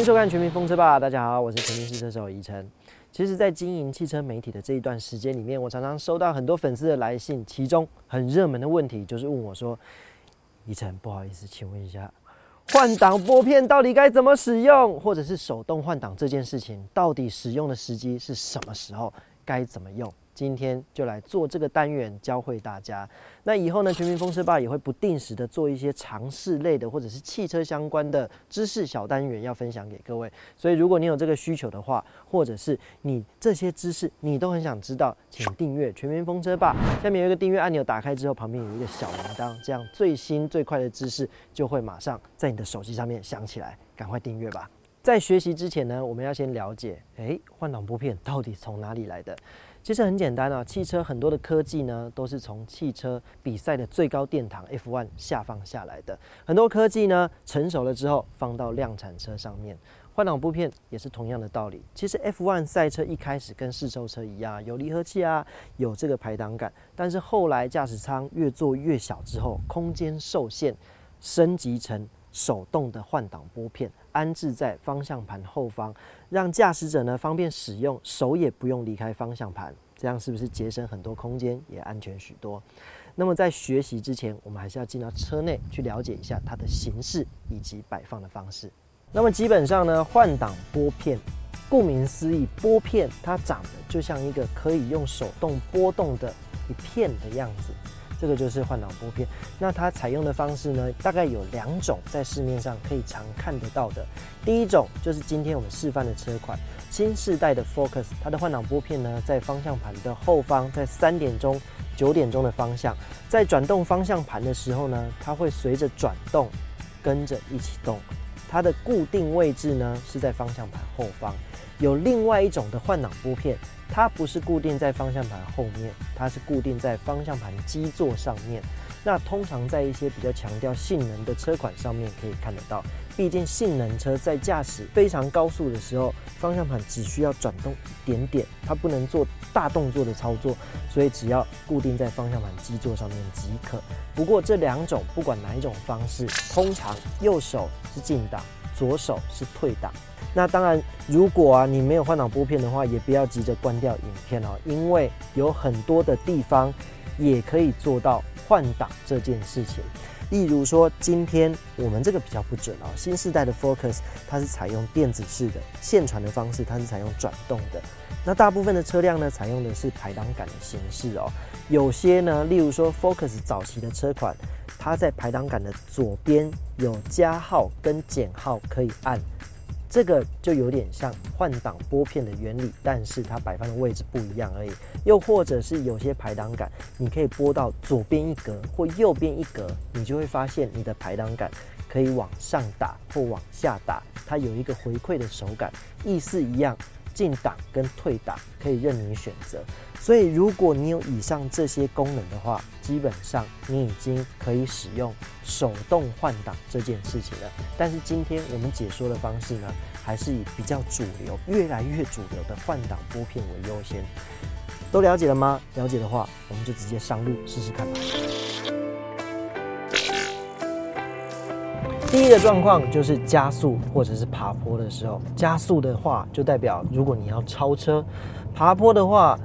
欢迎收看《全民风车吧》，大家好，我是全民试车手宜晨。其实，在经营汽车媒体的这一段时间里面，我常常收到很多粉丝的来信，其中很热门的问题就是问我说：“宜晨，不好意思，请问一下，换挡拨片到底该怎么使用？或者是手动换挡这件事情，到底使用的时机是什么时候？该怎么用？”今天就来做这个单元，教会大家。那以后呢，全民风车吧也会不定时的做一些尝试类的，或者是汽车相关的知识小单元，要分享给各位。所以，如果你有这个需求的话，或者是你这些知识你都很想知道，请订阅全民风车吧。下面有一个订阅按钮，打开之后旁边有一个小铃铛，这样最新最快的知识就会马上在你的手机上面响起来，赶快订阅吧。在学习之前呢，我们要先了解，诶，换挡拨片到底从哪里来的？其实很简单啊，汽车很多的科技呢，都是从汽车比赛的最高殿堂 F1 下放下来的。很多科技呢，成熟了之后放到量产车上面。换挡拨片也是同样的道理。其实 F1 赛车一开始跟试售车一样，有离合器啊，有这个排挡杆。但是后来驾驶舱越做越小之后，空间受限，升级成手动的换挡拨片，安置在方向盘后方。让驾驶者呢方便使用，手也不用离开方向盘，这样是不是节省很多空间，也安全许多？那么在学习之前，我们还是要进到车内去了解一下它的形式以及摆放的方式。那么基本上呢，换挡拨片，顾名思义，拨片它长得就像一个可以用手动拨动的一片的样子。这个就是换挡拨片，那它采用的方式呢，大概有两种，在市面上可以常看得到的。第一种就是今天我们示范的车款，新世代的 Focus，它的换挡拨片呢，在方向盘的后方，在三点钟、九点钟的方向，在转动方向盘的时候呢，它会随着转动跟着一起动。它的固定位置呢是在方向盘后方。有另外一种的换挡拨片。它不是固定在方向盘后面，它是固定在方向盘基座上面。那通常在一些比较强调性能的车款上面可以看得到。毕竟性能车在驾驶非常高速的时候，方向盘只需要转动一点点，它不能做大动作的操作，所以只要固定在方向盘基座上面即可。不过这两种不管哪一种方式，通常右手是进档，左手是退档。那当然，如果啊你没有换挡拨片的话，也不要急着关掉影片哦，因为有很多的地方也可以做到换挡这件事情。例如说，今天我们这个比较不准哦，新时代的 Focus 它是采用电子式的线传的方式，它是采用转动的。那大部分的车辆呢，采用的是排挡杆的形式哦。有些呢，例如说 Focus 早期的车款，它在排挡杆的左边有加号跟减号可以按。这个就有点像换挡拨片的原理，但是它摆放的位置不一样而已。又或者是有些排挡杆，你可以拨到左边一格或右边一格，你就会发现你的排挡杆可以往上打或往下打，它有一个回馈的手感，意思一样。进档跟退档可以任你选择，所以如果你有以上这些功能的话，基本上你已经可以使用手动换挡这件事情了。但是今天我们解说的方式呢，还是以比较主流、越来越主流的换挡拨片为优先。都了解了吗？了解的话，我们就直接上路试试看吧。第一个状况就是加速或者是爬坡的时候，加速的话就代表如果你要超车，爬坡的话。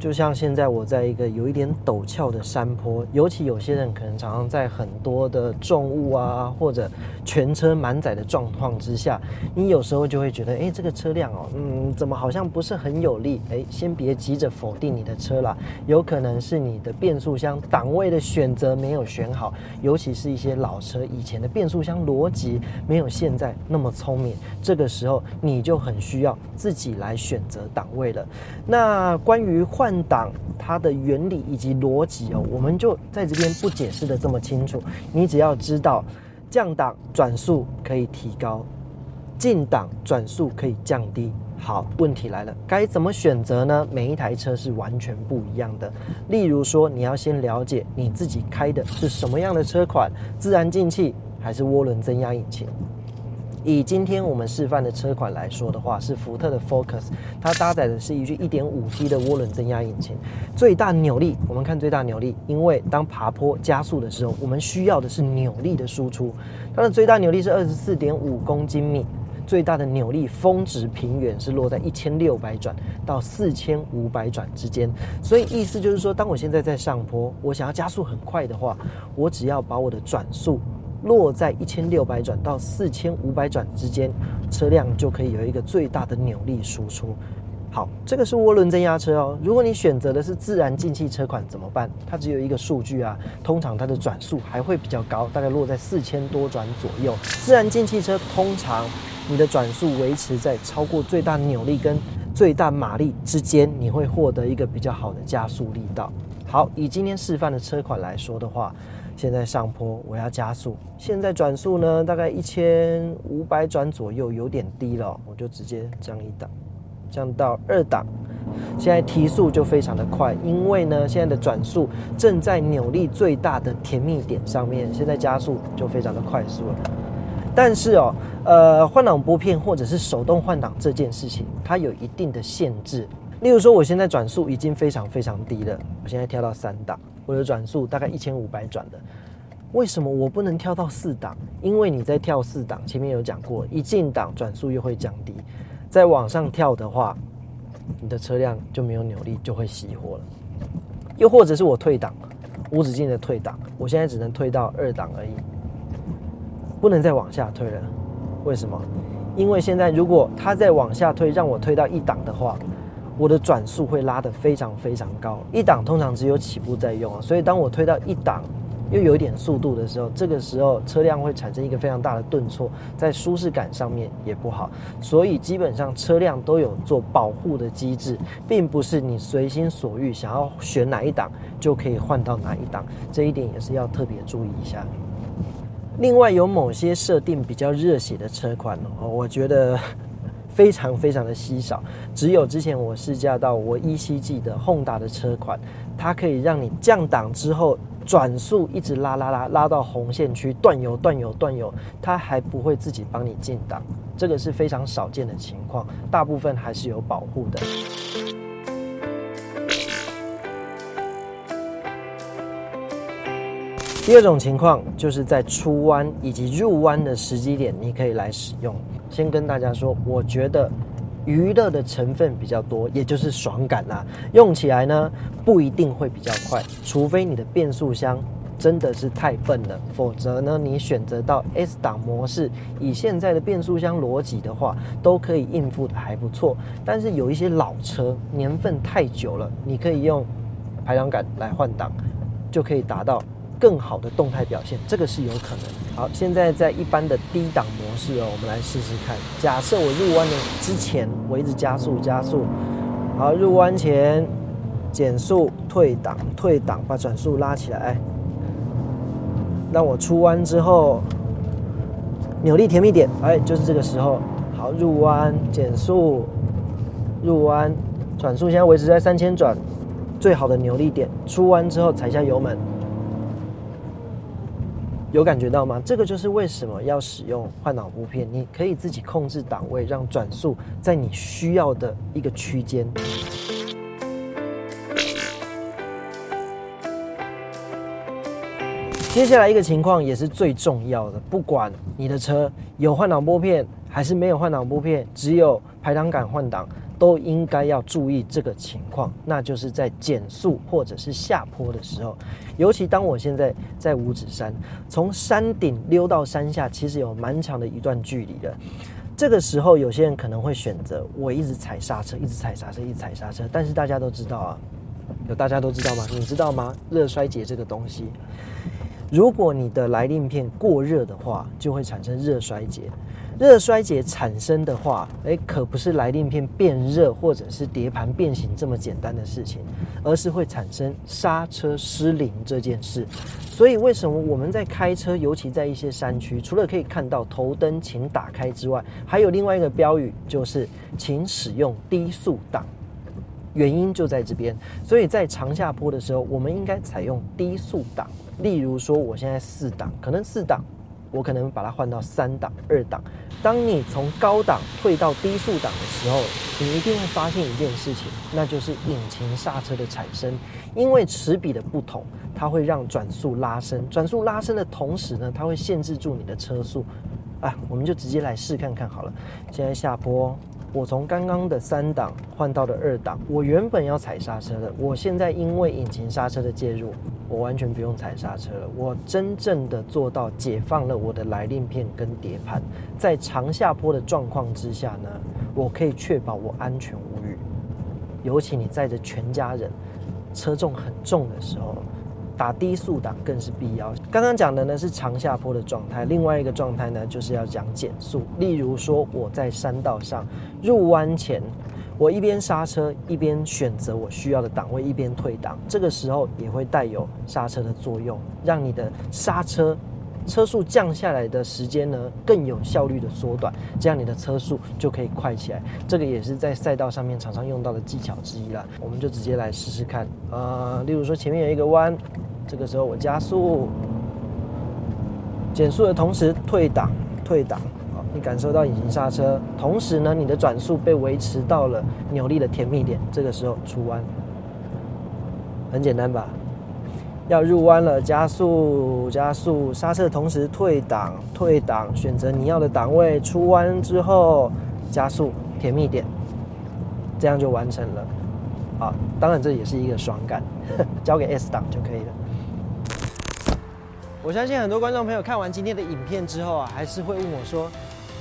就像现在我在一个有一点陡峭的山坡，尤其有些人可能常常在很多的重物啊，或者全车满载的状况之下，你有时候就会觉得，哎，这个车辆哦，嗯，怎么好像不是很有力？哎，先别急着否定你的车啦，有可能是你的变速箱档位的选择没有选好，尤其是一些老车以前的变速箱逻辑没有现在那么聪明，这个时候你就很需要自己来选择档位了。那关于换换挡它的原理以及逻辑哦，我们就在这边不解释的这么清楚。你只要知道降档转速可以提高，进档转速可以降低。好，问题来了，该怎么选择呢？每一台车是完全不一样的。例如说，你要先了解你自己开的是什么样的车款，自然进气还是涡轮增压引擎。以今天我们示范的车款来说的话，是福特的 Focus，它搭载的是一具 1.5T 的涡轮增压引擎，最大扭力，我们看最大扭力，因为当爬坡加速的时候，我们需要的是扭力的输出，它的最大扭力是24.5公斤米，最大的扭力峰值平原是落在一千六百转到四千五百转之间。所以意思就是说，当我现在在上坡，我想要加速很快的话，我只要把我的转速落在一千六百转到四千五百转之间，车辆就可以有一个最大的扭力输出。好，这个是涡轮增压车哦。如果你选择的是自然进气车款怎么办？它只有一个数据啊，通常它的转速还会比较高，大概落在四千多转左右。自然进气车通常你的转速维持在超过最大扭力跟最大马力之间，你会获得一个比较好的加速力道。好，以今天示范的车款来说的话，现在上坡我要加速，现在转速呢大概一千五百转左右，有点低了，我就直接降一档。降到二档，现在提速就非常的快，因为呢，现在的转速正在扭力最大的甜蜜点上面，现在加速就非常的快速了。但是哦，呃，换挡拨片或者是手动换挡这件事情，它有一定的限制。例如说，我现在转速已经非常非常低了，我现在跳到三档，我的转速大概一千五百转的，为什么我不能跳到四档？因为你在跳四档，前面有讲过，一进档转速又会降低。再往上跳的话，你的车辆就没有扭力，就会熄火了。又或者是我退档，无止境的退档，我现在只能退到二档而已，不能再往下退了。为什么？因为现在如果它再往下退，让我退到一档的话，我的转速会拉得非常非常高。一档通常只有起步在用啊，所以当我推到一档。又有一点速度的时候，这个时候车辆会产生一个非常大的顿挫，在舒适感上面也不好，所以基本上车辆都有做保护的机制，并不是你随心所欲想要选哪一档就可以换到哪一档，这一点也是要特别注意一下。另外，有某些设定比较热血的车款哦，我觉得非常非常的稀少，只有之前我试驾到我依稀记得 Honda 的车款，它可以让你降档之后。转速一直拉拉拉拉到红线区断油断油断油，它还不会自己帮你进档，这个是非常少见的情况，大部分还是有保护的。第二种情况就是在出弯以及入弯的时机点，你可以来使用。先跟大家说，我觉得。娱乐的成分比较多，也就是爽感啦。用起来呢不一定会比较快，除非你的变速箱真的是太笨了，否则呢你选择到 S 档模式，以现在的变速箱逻辑的话，都可以应付的还不错。但是有一些老车年份太久了，你可以用排挡杆来换挡，就可以达到。更好的动态表现，这个是有可能。好，现在在一般的低档模式哦，我们来试试看。假设我入弯的之前，我一直加速加速，好，入弯前减速退档退档，把转速拉起来。让我出弯之后，扭力甜蜜点，哎，就是这个时候。好，入弯减速，入弯转速现在维持在三千转，最好的扭力点。出弯之后踩下油门。有感觉到吗？这个就是为什么要使用换挡拨片，你可以自己控制档位，让转速在你需要的一个区间。接下来一个情况也是最重要的，不管你的车有换挡拨片还是没有换挡拨片，只有排挡杆换挡。都应该要注意这个情况，那就是在减速或者是下坡的时候，尤其当我现在在五指山，从山顶溜到山下，其实有蛮长的一段距离的。这个时候，有些人可能会选择我一直踩刹车，一直踩刹车，一直踩刹车。但是大家都知道啊，有大家都知道吗？你知道吗？热衰竭这个东西，如果你的来令片过热的话，就会产生热衰竭。热衰竭产生的话，哎，可不是来令片变热或者是碟盘变形这么简单的事情，而是会产生刹车失灵这件事。所以，为什么我们在开车，尤其在一些山区，除了可以看到头灯请打开之外，还有另外一个标语，就是请使用低速档。原因就在这边。所以在长下坡的时候，我们应该采用低速档。例如说，我现在四档，可能四档。我可能把它换到三档、二档。当你从高档退到低速档的时候，你一定会发现一件事情，那就是引擎刹车的产生。因为齿比的不同，它会让转速拉升。转速拉升的同时呢，它会限制住你的车速。啊，我们就直接来试看看好了。现在下坡，我从刚刚的三档换到了二档。我原本要踩刹车的，我现在因为引擎刹车的介入，我完全不用踩刹车了。我真正的做到解放了我的来令片跟碟盘，在长下坡的状况之下呢，我可以确保我安全无虞。尤其你载着全家人，车重很重的时候。打低速档更是必要。刚刚讲的呢是长下坡的状态，另外一个状态呢就是要讲减速。例如说我在山道上入弯前，我一边刹车一边选择我需要的档位，一边退档，这个时候也会带有刹车的作用，让你的刹车车速降下来的时间呢更有效率的缩短，这样你的车速就可以快起来。这个也是在赛道上面常常用到的技巧之一了。我们就直接来试试看。呃，例如说前面有一个弯。这个时候我加速，减速的同时退档，退档，好，你感受到引擎刹车，同时呢，你的转速被维持到了扭力的甜蜜点。这个时候出弯，很简单吧？要入弯了，加速，加速，刹车的同时退档，退档，选择你要的档位，出弯之后加速，甜蜜点，这样就完成了。啊，当然这也是一个爽感，交给 S 档就可以了。我相信很多观众朋友看完今天的影片之后啊，还是会问我说：“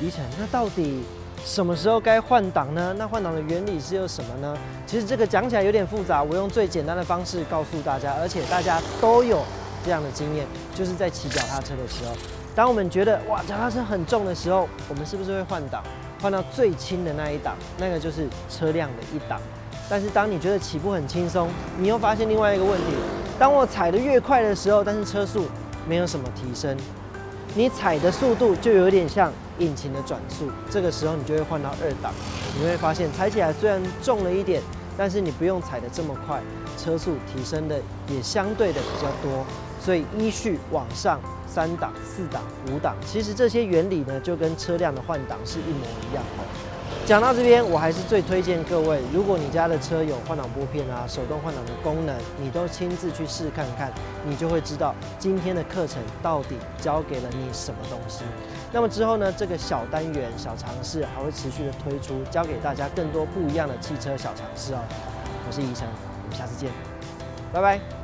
李晨，那到底什么时候该换挡呢？那换挡的原理是有什么呢？”其实这个讲起来有点复杂，我用最简单的方式告诉大家，而且大家都有这样的经验，就是在骑脚踏车的时候，当我们觉得哇脚踏车很重的时候，我们是不是会换挡，换到最轻的那一档？那个就是车辆的一档。但是当你觉得起步很轻松，你又发现另外一个问题：当我踩得越快的时候，但是车速。没有什么提升，你踩的速度就有点像引擎的转速，这个时候你就会换到二档，你会发现踩起来虽然重了一点，但是你不用踩的这么快，车速提升的也相对的比较多，所以依序往上三档、四档、五档，其实这些原理呢就跟车辆的换挡是一模一样哦。讲到这边，我还是最推荐各位，如果你家的车有换挡拨片啊、手动换挡的功能，你都亲自去试看看，你就会知道今天的课程到底教给了你什么东西。那么之后呢，这个小单元、小尝试还会持续的推出，教给大家更多不一样的汽车小尝试哦。我是宜晨，我们下次见，拜拜。